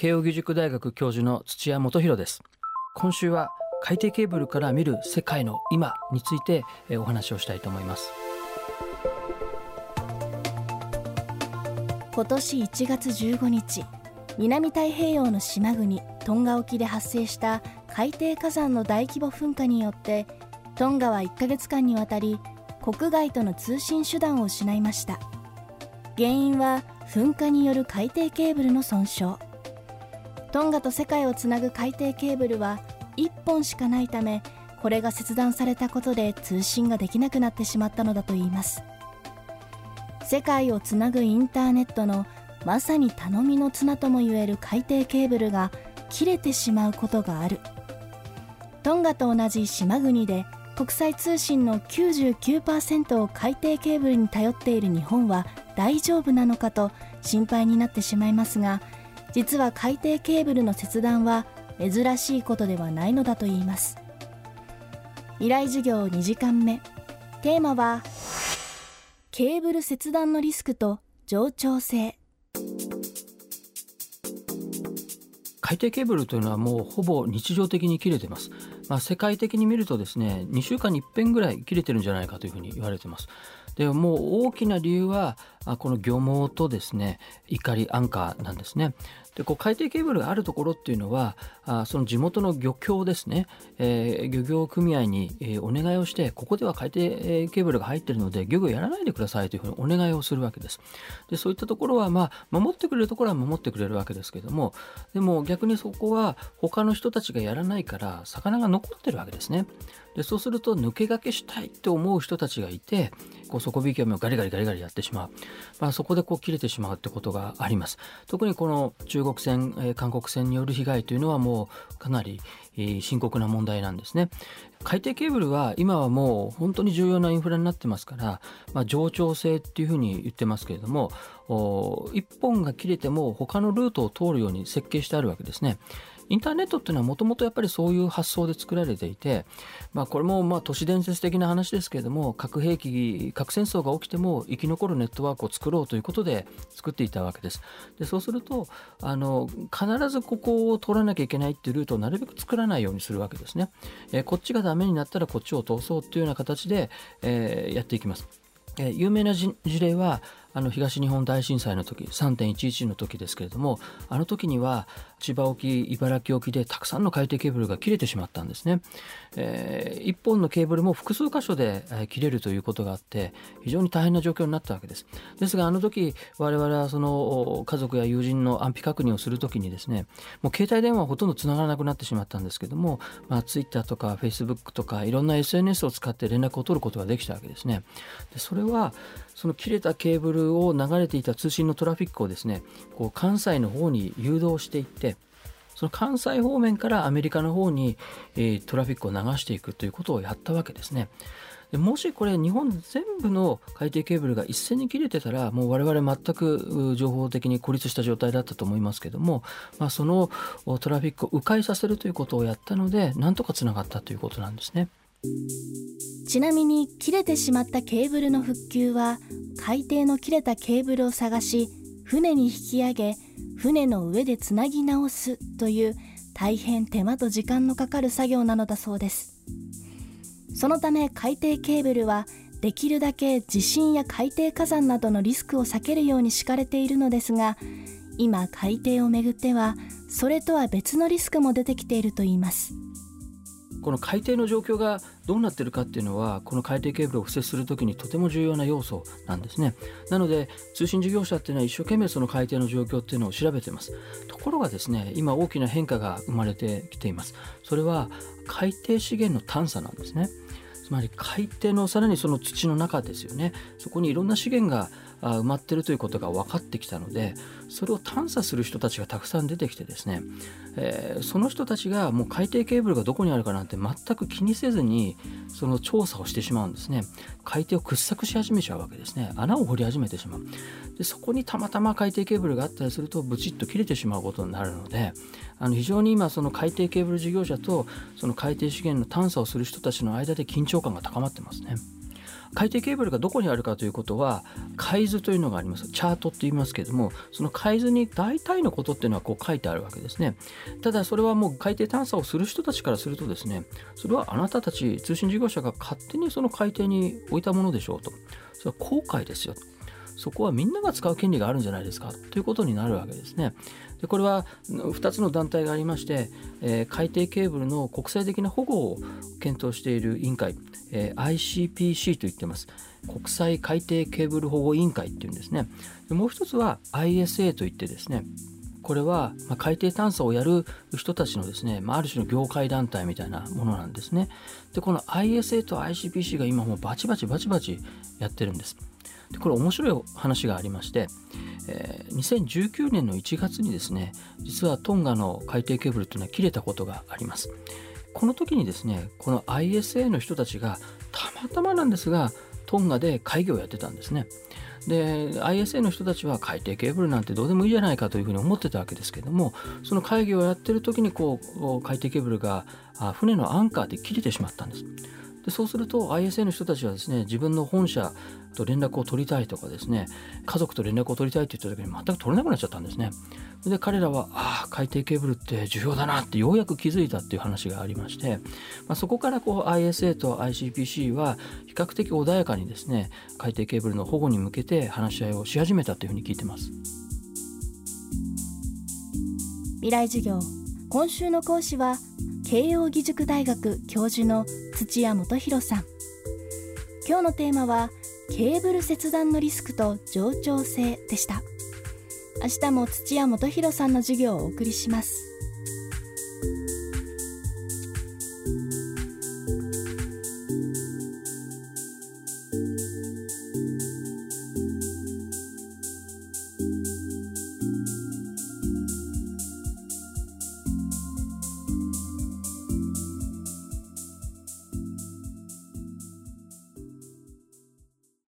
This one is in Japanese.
慶應義塾大学教授の土屋元博です。今週は海底ケーブルから見る世界の今についてお話をしたいと思います。今年1月15日南太平洋の島国トンガ沖で発生した海底火山の大規模噴火によってトンガは1ヶ月間にわたり国外との通信手段を失いました。原因は噴火による海底ケーブルの損傷。トンガと世界をつなぐ海底ケーブルは1本しかないためこれが切断されたことで通信ができなくなってしまったのだといいます。世界をつなぐインターネットのまさに頼みの綱ともいえる海底ケーブルが切れてしまうことがある。トンガと同じ島国で国際通信の99%を海底ケーブルに頼っている日本は大丈夫なのかと心配になってしまいますが実は海底ケーブルの切断は珍しいことではないのだといいます。依頼授業2時間目。テーマはケーブル切断のリスクと冗長性。海底ケーブルというのはもうほぼ日常的に切れてます、まあ、世界的に見るとですね2週間に1遍ぐらい切れてるんじゃないかというふうに言われてます。でもう大きな理由はこの漁網とですね怒りアンカーなんですね。でこう海底ケーブルがあるところっていうのはあその地元の漁協ですね、えー、漁業組合に、えー、お願いをしてここでは海底ケーブルが入っているので漁業やらないでくださいというふうにお願いをするわけです。でそういったところはまあ守ってくれるところは守ってくれるわけですけどもでも逆にそこは他の人たちがやらないから魚が残ってるわけですね。でそうすると抜け駆けしたいって思う人たちがいてこう底引き網をガリガリガリガリやってしまう、まあ、そこでこう切れてしまうってことがあります。特にこの中国船、えー、韓国船による被害というのはもうかなり、えー、深刻な問題なんですね。海底ケーブルは今はもう本当に重要なインフラになってますから、まあ、冗長性っていうふうに言ってますけれども1本が切れても他のルートを通るように設計してあるわけですね。インターネットっていうのはもともとやっぱりそういう発想で作られていて、まあ、これもまあ都市伝説的な話ですけれども核兵器核戦争が起きても生き残るネットワークを作ろうということで作っていたわけです。でそうするとあの必ずここを通らなきゃいけないっていうルートをなるべく作らないようにするわけですね。えー、こっちがダメになったらこっちを通そうっていうような形で、えー、やっていきます。えー、有名な事例はあの東日本大震災の時3.11の時ですけれどもあの時には千葉沖茨城沖でたくさんの海底ケーブルが切れてしまったんですね、えー、1本のケーブルも複数箇所で切れるということがあって非常に大変な状況になったわけです。ですがあの時我々はその家族や友人の安否確認をする時にですねもう携帯電話はほとんどつながらなくなってしまったんですけども、まあ、Twitter とか Facebook とかいろんな SNS を使って連絡を取ることができたわけですね。でそれはその切れたケーブルを流れていた通信のトラフィックをですねこう関西の方に誘導していってその関西方面からアメリカの方に、えー、トラフィックを流していくということをやったわけですね。でもしこれ日本全部の海底ケーブルが一斉に切れてたらもう我々全く情報的に孤立した状態だったと思いますけども、まあ、そのトラフィックを迂回させるということをやったのでなんとかつながったということなんですね。ちなみに切れてしまったケーブルの復旧は海底の切れたケーブルを探し船に引き上げ船の上でつなぎ直すという大変手間と時間のかかる作業なのだそうです。そのため海底ケーブルはできるだけ地震や海底火山などのリスクを避けるように敷かれているのですが今海底をめぐってはそれとは別のリスクも出てきているといいます。この海底の状況がどうなってるかっていうのはこの海底ケーブルを敷設する時にとても重要な要素なんですね。なので通信事業者っていうのは一生懸命その海底の状況っていうのを調べてます。ところがですね今大きな変化が生まれてきています。それは海底資源の探査なんですね。つまり海底のさらにその土の中ですよね。そこにいろんな資源が埋まってるということが分かってきたのでそれを探査する人たちがたくさん出てきてですね、えー、その人たちがもう海底ケーブルがどこにあるかなんて全く気にせずにその調査をしてしまうんですね。海底を掘削し始めちゃうわけですね。穴を掘り始めてしまう。でそこにたまたま海底ケーブルがあったりするとブチッと切れてしまうことになるのであの非常に今その海底ケーブル事業者とその海底資源の探査をする人たちの間で緊張感が高まってますね。海底ケーブルがどこにあるかということは海図というのがあります。チャートって言いますけれどもその海図に大体のことっていうのはこう書いてあるわけですね。ただそれはもう海底探査をする人たちからするとですねそれはあなたたち通信事業者が勝手にその海底に置いたものでしょうと。それは後悔ですよ。そこはみんなが使う権利があるんじゃないですか？ということになるわけですね。でこれは2つの団体がありまして、えー、海底ケーブルの国際的な保護を検討している委員会、えー、ICPC と言ってます。国際海底ケーブル保護委員会っていうんですね。でもう一つは ISA といってですね、これは海底探査をやる人たちのですね、まあ、ある種の業界団体みたいなものなんですね。で、この ISA と ICPC が今もうバチバチバチバチやってるんです。でこれ面白い話がありまして、えー、2019年の1月にですね実はトンガの海底ケーブルというのは切れたことがあります。この時にですねこの ISA の人たちがたまたまなんですがトンガで会議をやってたんですね。で ISA の人たちは海底ケーブルなんてどうでもいいじゃないかというふうに思ってたわけですけどもその会議をやってる時にこう海底ケーブルが船のアンカーで切れてしまったんです。でそうすると ISA の人たちはですね自分の本社と連絡を取りたいとかですね家族と連絡を取りたいって言った時に全く取れなくなっちゃったんですね。で彼らはああ海底ケーブルって重要だなってようやく気づいたっていう話がありまして、まあ、そこからこう ISA と ICPC は比較的穏やかにですね海底ケーブルの保護に向けて話し合いをし始めたというふうに聞いてます。未来授業。今週の講師は慶應義塾大学教授の土屋元博さん。今日のテーマはケーブル切断のリスクと冗長性でした。明日も土屋元博さんの授業をお送りします。